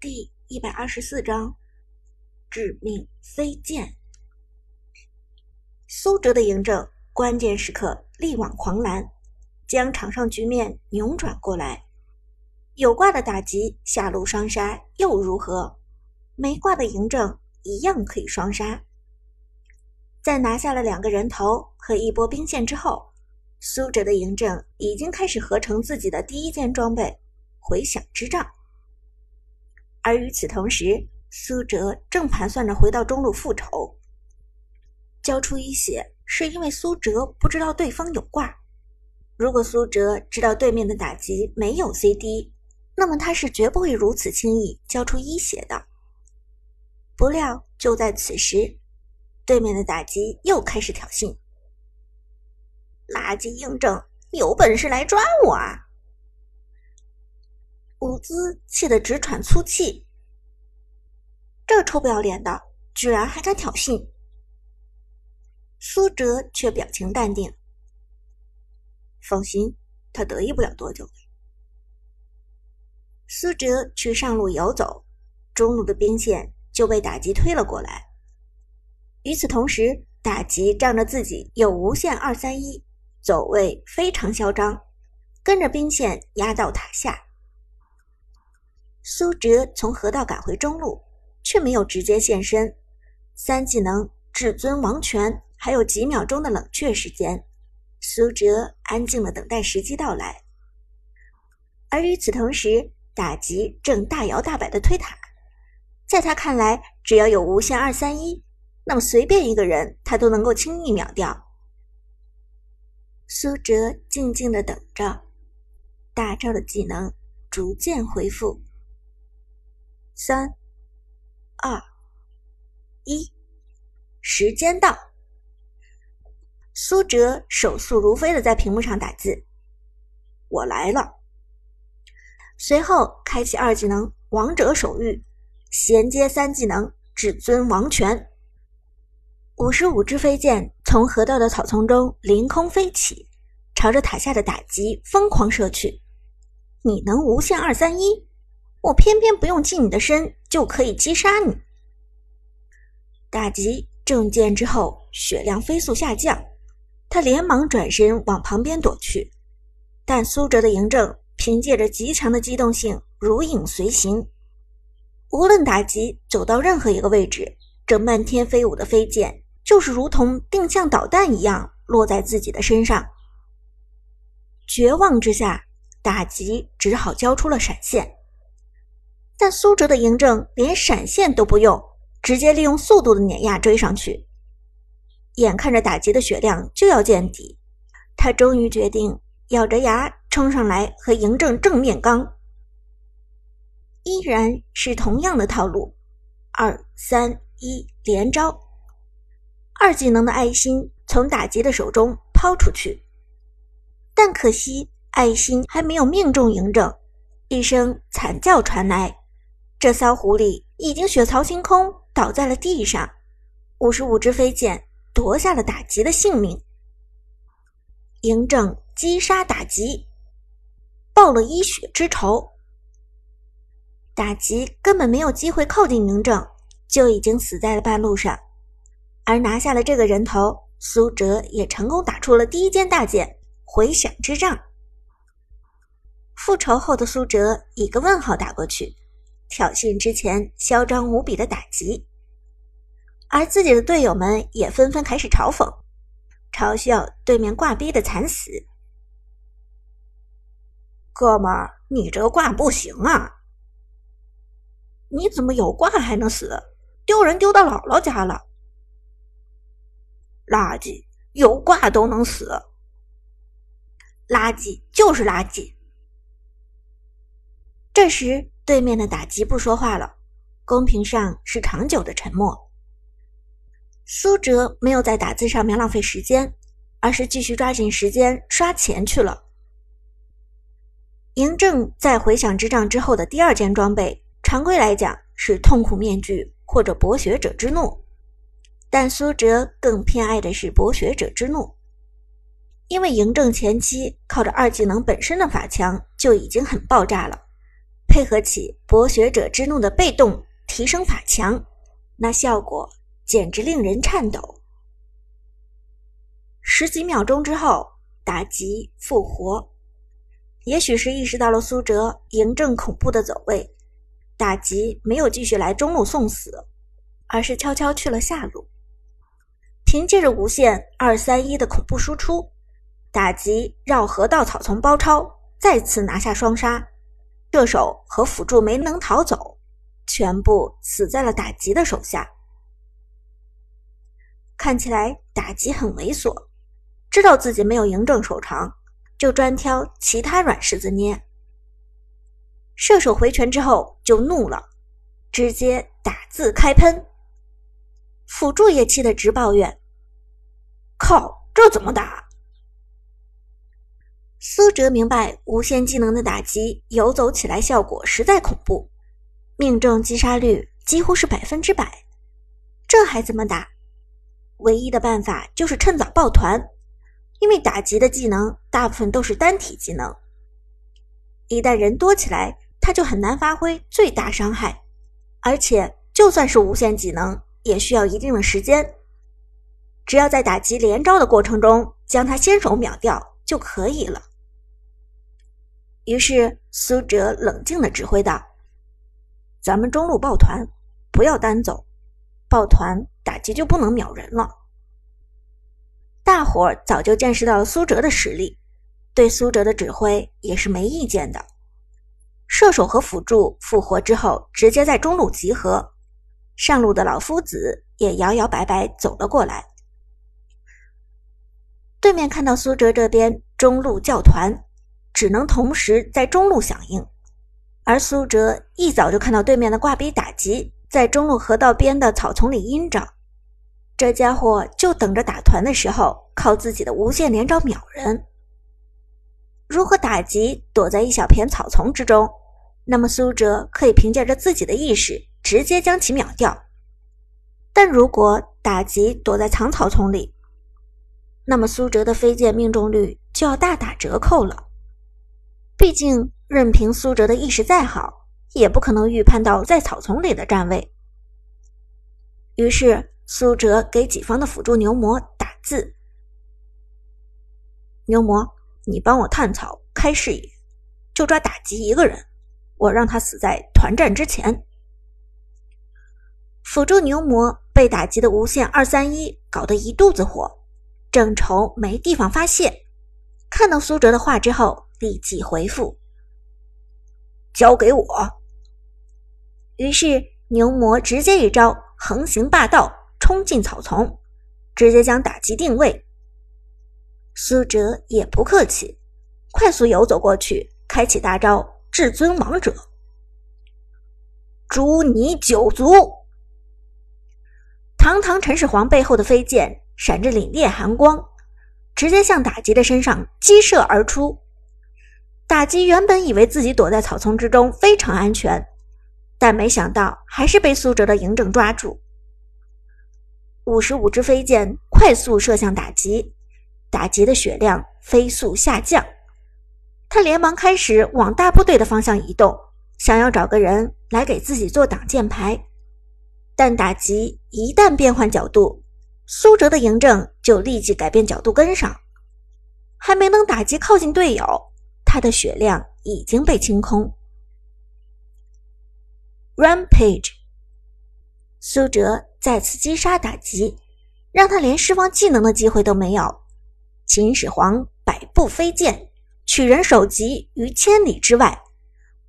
第一百二十四章致命飞剑。苏哲的嬴政关键时刻力挽狂澜，将场上局面扭转过来。有挂的打击下路双杀又如何？没挂的嬴政一样可以双杀。在拿下了两个人头和一波兵线之后，苏哲的嬴政已经开始合成自己的第一件装备——回响之杖。而与此同时，苏哲正盘算着回到中路复仇。交出一血是因为苏哲不知道对方有挂。如果苏哲知道对面的打击没有 CD，那么他是绝不会如此轻易交出一血的。不料就在此时，对面的打击又开始挑衅：“垃圾嬴政，有本事来抓我啊！”伍兹气得直喘粗气，这臭不要脸的，居然还敢挑衅！苏哲却表情淡定，放心，他得意不了多久。苏哲去上路游走，中路的兵线就被打击推了过来。与此同时，打击仗着自己有无限二三一，走位非常嚣张，跟着兵线压到塔下。苏哲从河道赶回中路，却没有直接现身。三技能至尊王权还有几秒钟的冷却时间，苏哲安静的等待时机到来。而与此同时，打击正大摇大摆的推塔，在他看来，只要有无限二三一，那么随便一个人他都能够轻易秒掉。苏哲静静的等着，大招的技能逐渐恢复。三、二、一，时间到！苏哲手速如飞的在屏幕上打字：“我来了。”随后开启二技能“王者手谕”，衔接三技能“至尊王权”。五十五支飞箭从河道的草丛中凌空飞起，朝着塔下的打击疯狂射去。你能无限二三一？我偏偏不用近你的身就可以击杀你。打击正剑之后，血量飞速下降，他连忙转身往旁边躲去。但苏哲的嬴政凭借着极强的机动性，如影随形。无论打击走到任何一个位置，这漫天飞舞的飞剑就是如同定向导弹一样落在自己的身上。绝望之下，打击只好交出了闪现。苏哲的嬴政连闪现都不用，直接利用速度的碾压追上去。眼看着打劫的血量就要见底，他终于决定咬着牙冲上来和嬴政正面刚。依然是同样的套路，二三一连招。二技能的爱心从打劫的手中抛出去，但可惜爱心还没有命中嬴政，一声惨叫传来。这骚狐狸已经血槽清空，倒在了地上。五十五支飞剑夺下了打击的性命。嬴政击杀打击，报了一血之仇。打击根本没有机会靠近嬴政，就已经死在了半路上。而拿下了这个人头，苏哲也成功打出了第一件大剑——回响之杖。复仇后的苏哲一个问号打过去。挑衅之前嚣张无比的打击，而自己的队友们也纷纷开始嘲讽，嘲笑对面挂逼的惨死。哥们儿，你这挂不行啊！你怎么有挂还能死？丢人丢到姥姥家了！垃圾，有挂都能死！垃圾就是垃圾！这时。对面的打击不说话了，公屏上是长久的沉默。苏哲没有在打字上面浪费时间，而是继续抓紧时间刷钱去了。嬴政在回响之杖之后的第二件装备，常规来讲是痛苦面具或者博学者之怒，但苏哲更偏爱的是博学者之怒，因为嬴政前期靠着二技能本身的法强就已经很爆炸了。配合起博学者之怒的被动提升法强，那效果简直令人颤抖。十几秒钟之后，打击复活。也许是意识到了苏哲嬴政恐怖的走位，打击没有继续来中路送死，而是悄悄去了下路。凭借着无限二三一的恐怖输出，打击绕河道草丛包抄，再次拿下双杀。射手和辅助没能逃走，全部死在了打吉的手下。看起来打击很猥琐，知道自己没有嬴政手长，就专挑其他软柿子捏。射手回拳之后就怒了，直接打字开喷。辅助也气得直抱怨：“靠，这怎么打？”苏哲明白，无限技能的打击游走起来效果实在恐怖，命中击杀率几乎是百分之百。这还怎么打？唯一的办法就是趁早抱团，因为打击的技能大部分都是单体技能，一旦人多起来，他就很难发挥最大伤害。而且，就算是无限技能，也需要一定的时间。只要在打击连招的过程中将他先手秒掉就可以了。于是苏哲冷静地指挥道：“咱们中路抱团，不要单走，抱团打击就不能秒人了。”大伙儿早就见识到了苏哲的实力，对苏哲的指挥也是没意见的。射手和辅助复活之后，直接在中路集合，上路的老夫子也摇摇摆摆走了过来。对面看到苏哲这边中路叫团。只能同时在中路响应，而苏哲一早就看到对面的挂逼打击在中路河道边的草丛里阴着，这家伙就等着打团的时候靠自己的无限连招秒人。如果打击躲在一小片草丛之中，那么苏哲可以凭借着自己的意识直接将其秒掉。但如果打击躲在藏草丛里，那么苏哲的飞剑命中率就要大打折扣了。毕竟，任凭苏哲的意识再好，也不可能预判到在草丛里的站位。于是，苏哲给己方的辅助牛魔打字：“牛魔，你帮我探草开视野，就抓打击一个人，我让他死在团战之前。”辅助牛魔被打击的无限二三一搞得一肚子火，正愁没地方发泄，看到苏哲的话之后。立即回复：“交给我。”于是牛魔直接一招横行霸道，冲进草丛，直接将打击定位。苏哲也不客气，快速游走过去，开启大招至尊王者，诛你九族！堂堂陈始皇背后的飞剑闪着凛冽寒光，直接向打击的身上击射而出。打击原本以为自己躲在草丛之中非常安全，但没想到还是被苏哲的嬴政抓住。五十五支飞箭快速射向打击，打击的血量飞速下降。他连忙开始往大部队的方向移动，想要找个人来给自己做挡箭牌。但打击一旦变换角度，苏哲的嬴政就立即改变角度跟上，还没等打击靠近队友。他的血量已经被清空。Rampage，苏哲再次击杀打击，让他连释放技能的机会都没有。秦始皇百步飞剑，取人首级于千里之外，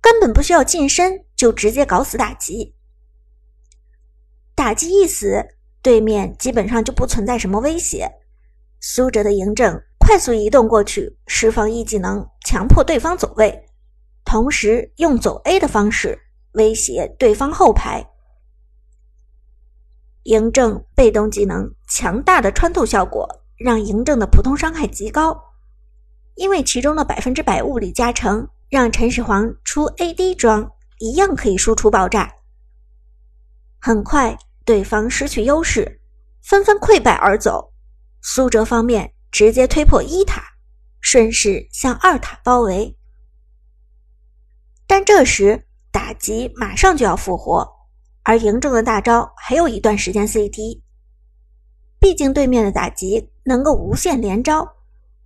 根本不需要近身就直接搞死打击。打击一死，对面基本上就不存在什么威胁。苏哲的嬴政。快速移动过去，释放一技能，强迫对方走位，同时用走 A 的方式威胁对方后排。嬴政被动技能强大的穿透效果，让嬴政的普通伤害极高，因为其中的百分之百物理加成，让陈始皇出 AD 装一样可以输出爆炸。很快，对方失去优势，纷纷溃败而走。苏哲方面。直接推破一塔，顺势向二塔包围。但这时打击马上就要复活，而嬴政的大招还有一段时间 CT。毕竟对面的打击能够无限连招，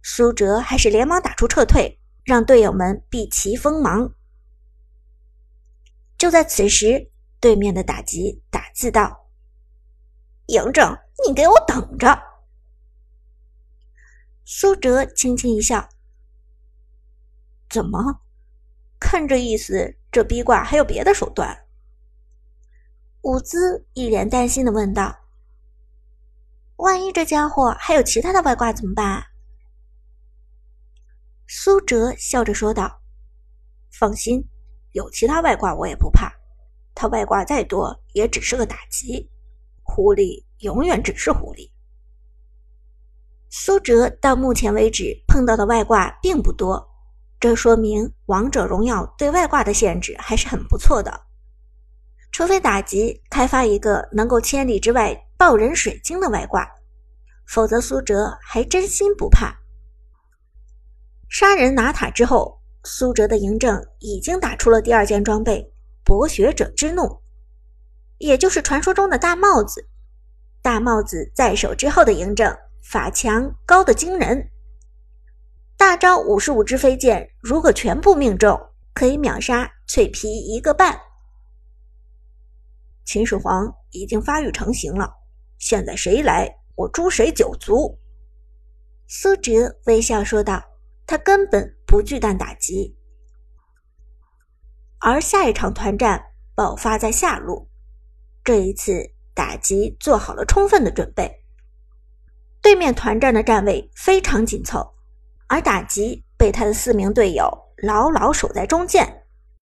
苏哲还是连忙打出撤退，让队友们避其锋芒。就在此时，对面的打击打字道：“嬴政，你给我等着！”苏哲轻轻一笑：“怎么？看这意思，这逼卦还有别的手段？”伍兹一脸担心的问道。万一这家伙还有其他的外挂怎么办？苏哲笑着说道：“放心，有其他外挂我也不怕。他外挂再多，也只是个打击。狐狸永远只是狐狸。”苏哲到目前为止碰到的外挂并不多，这说明王者荣耀对外挂的限制还是很不错的。除非打击开发一个能够千里之外。爆人水晶的外挂，否则苏哲还真心不怕。杀人拿塔之后，苏哲的嬴政已经打出了第二件装备——博学者之怒，也就是传说中的大帽子。大帽子在手之后的嬴政，法强高的惊人。大招五十五支飞剑，如果全部命中，可以秒杀脆皮一个半。秦始皇已经发育成型了。现在谁来，我诛谁九族。”苏哲微笑说道。他根本不惧惮打击，而下一场团战爆发在下路。这一次打击做好了充分的准备，对面团战的站位非常紧凑，而打击被他的四名队友牢牢守在中间。